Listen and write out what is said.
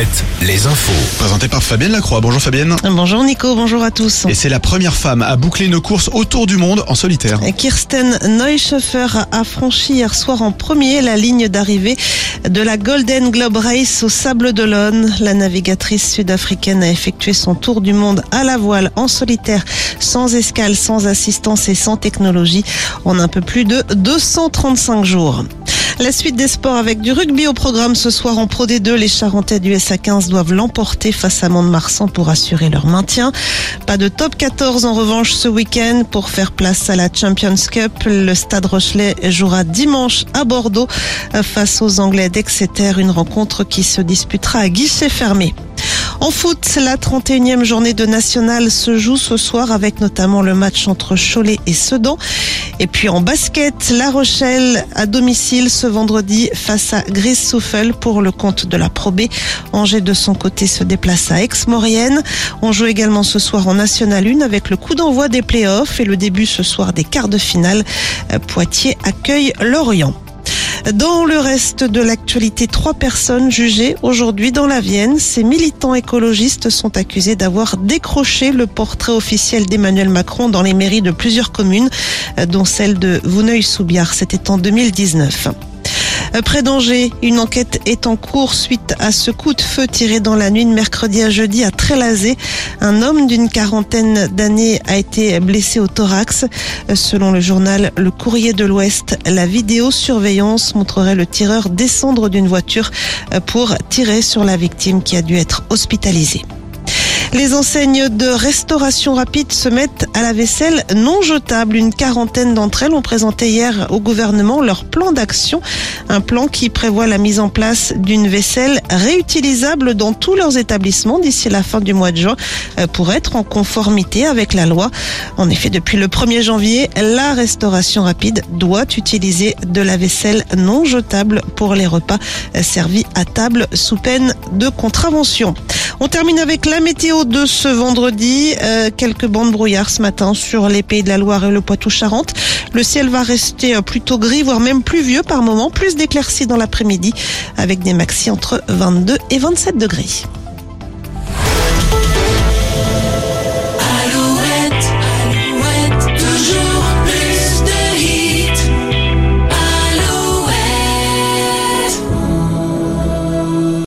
7, les infos. Présenté par Fabienne Lacroix. Bonjour Fabienne. Bonjour Nico, bonjour à tous. Et c'est la première femme à boucler une course autour du monde en solitaire. Kirsten Neuschöffer a franchi hier soir en premier la ligne d'arrivée de la Golden Globe Race au Sable d'Olonne. La navigatrice sud-africaine a effectué son tour du monde à la voile en solitaire, sans escale, sans assistance et sans technologie en un peu plus de 235 jours. La suite des sports avec du rugby au programme ce soir en Pro D2. Les Charentais du SA15 doivent l'emporter face à Mont-de-Marsan pour assurer leur maintien. Pas de top 14 en revanche ce week-end pour faire place à la Champions Cup. Le Stade Rochelet jouera dimanche à Bordeaux face aux Anglais d'Exeter. Une rencontre qui se disputera à guichet fermé. En foot, la 31e journée de National se joue ce soir avec notamment le match entre Cholet et Sedan. Et puis en basket, La Rochelle à domicile ce vendredi face à Gris-Souffel pour le compte de la Pro. Angers de son côté se déplace à Aix-Maurienne. On joue également ce soir en National 1 avec le coup d'envoi des playoffs et le début ce soir des quarts de finale. Poitiers accueille Lorient. Dans le reste de l'actualité, trois personnes jugées aujourd'hui dans la Vienne. Ces militants écologistes sont accusés d'avoir décroché le portrait officiel d'Emmanuel Macron dans les mairies de plusieurs communes, dont celle de Vouneuil-sous-Biard. C'était en 2019. Près d'Angers, une enquête est en cours suite à ce coup de feu tiré dans la nuit de mercredi à jeudi à Trélazé. Un homme d'une quarantaine d'années a été blessé au thorax. Selon le journal Le Courrier de l'Ouest, la vidéosurveillance montrerait le tireur descendre d'une voiture pour tirer sur la victime qui a dû être hospitalisée. Les enseignes de restauration rapide se mettent à la vaisselle non jetable. Une quarantaine d'entre elles ont présenté hier au gouvernement leur plan d'action. Un plan qui prévoit la mise en place d'une vaisselle réutilisable dans tous leurs établissements d'ici la fin du mois de juin pour être en conformité avec la loi. En effet, depuis le 1er janvier, la restauration rapide doit utiliser de la vaisselle non jetable pour les repas servis à table sous peine de contravention. On termine avec la météo de ce vendredi. Euh, quelques bandes brouillard ce matin sur les Pays de la Loire et le Poitou-Charentes. Le ciel va rester plutôt gris, voire même pluvieux par moment, plus d'éclaircies dans l'après-midi avec des maxi entre 22 et 27 degrés.